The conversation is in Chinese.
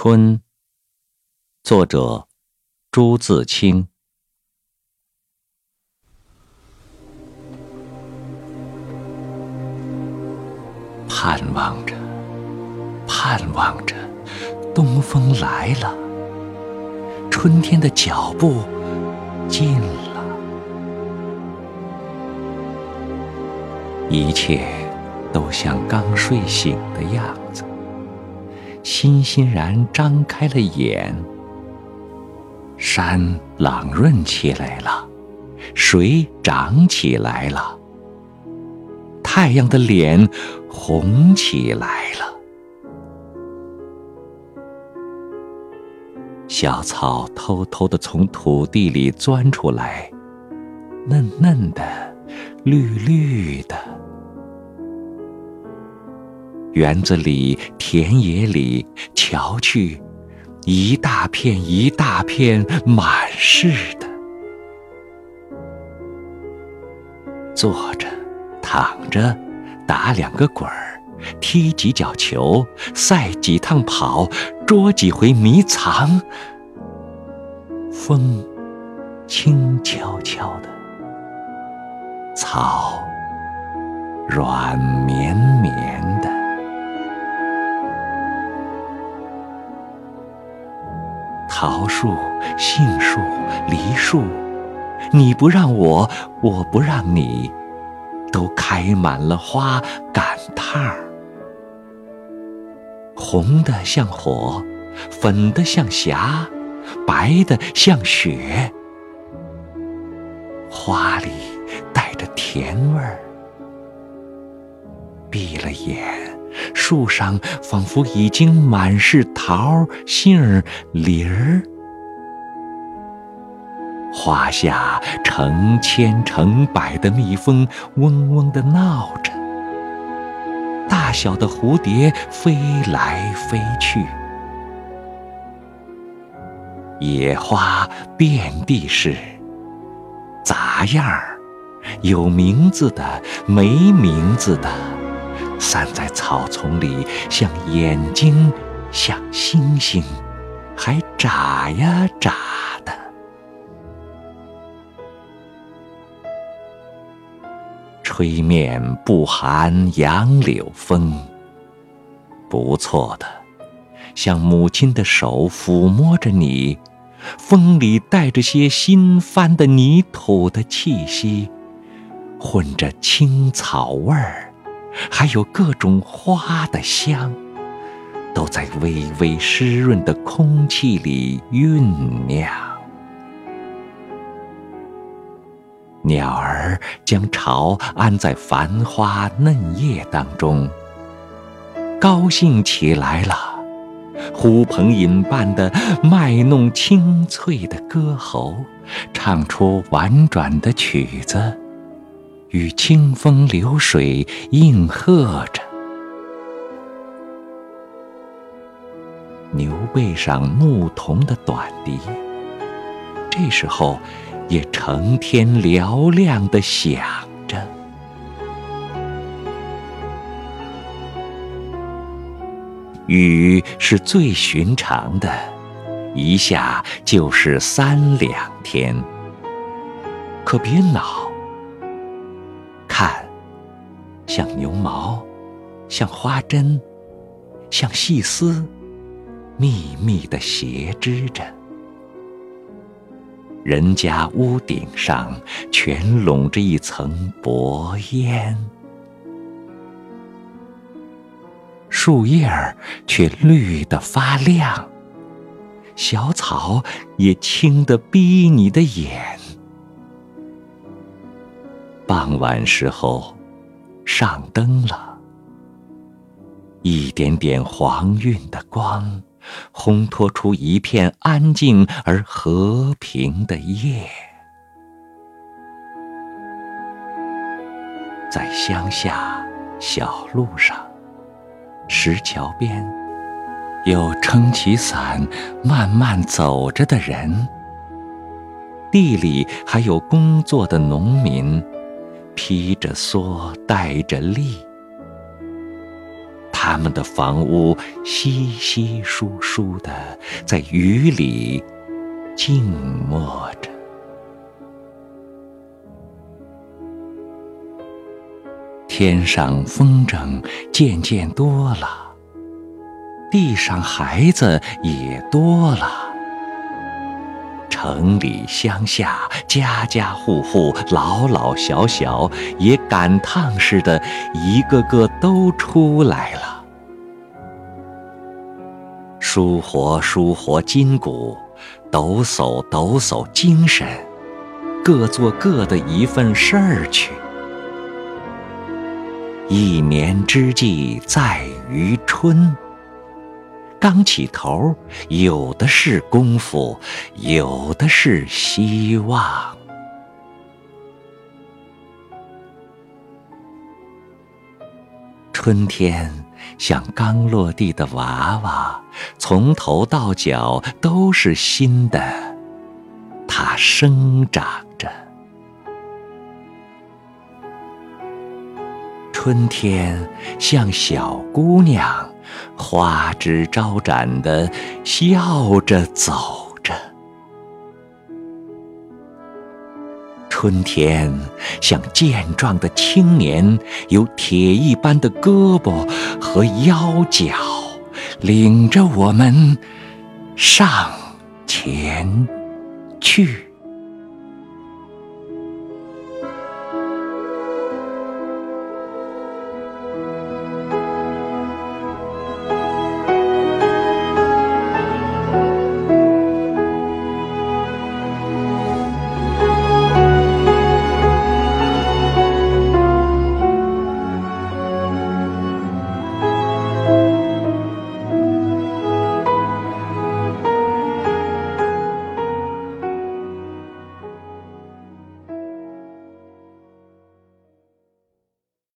春，作者朱自清。盼望着，盼望着，东风来了，春天的脚步近了，一切都像刚睡醒的样子。欣欣然张开了眼，山朗润起来了，水涨起来了，太阳的脸红起来了。小草偷偷的从土地里钻出来，嫩嫩的，绿绿的。园子里、田野里，瞧去，一大片一大片，满是的。坐着、躺着，打两个滚儿，踢几脚球，赛几趟跑，捉几回迷藏。风轻悄悄的，草软绵绵桃树、杏树、梨树，你不让我，我不让你，都开满了花赶趟儿。红的像火，粉的像霞，白的像雪。花里带着甜味儿。闭了眼。树上仿佛已经满是桃、杏、梨儿，花下成千成百的蜜蜂嗡嗡地闹着，大小的蝴蝶飞来飞去，野花遍地是，杂样儿，有名字的，没名字的。散在草丛里，像眼睛，像星星，还眨呀眨的。吹面不寒杨柳风，不错的，像母亲的手抚摸着你，风里带着些新翻的泥土的气息，混着青草味儿。还有各种花的香，都在微微湿润的空气里酝酿。鸟儿将巢安在繁花嫩叶当中，高兴起来了，呼朋引伴的卖弄清脆的歌喉，唱出婉转的曲子。与清风流水应和着，牛背上牧童的短笛，这时候也成天嘹亮的响着。雨是最寻常的，一下就是三两天，可别恼。看，像牛毛，像花针，像细丝，密密的斜织着。人家屋顶上全笼着一层薄烟，树叶儿却绿得发亮，小草也青得逼你的眼。傍晚时候，上灯了，一点点黄晕的光，烘托出一片安静而和平的夜。在乡下小路上，石桥边，有撑起伞慢慢走着的人，地里还有工作的农民。披着蓑，带着笠，他们的房屋稀稀疏疏的，在雨里静默着。天上风筝渐渐多了，地上孩子也多了。城里乡下，家家户户，老老小小，也赶趟似的，一个个都出来了。舒活舒活筋骨，抖擞抖擞精神，各做各的一份事儿去。一年之计在于春。刚起头，有的是功夫，有的是希望。春天像刚落地的娃娃，从头到脚都是新的，它生长着。春天像小姑娘。花枝招展的笑着走着，春天像健壮的青年，有铁一般的胳膊和腰脚，领着我们上前去。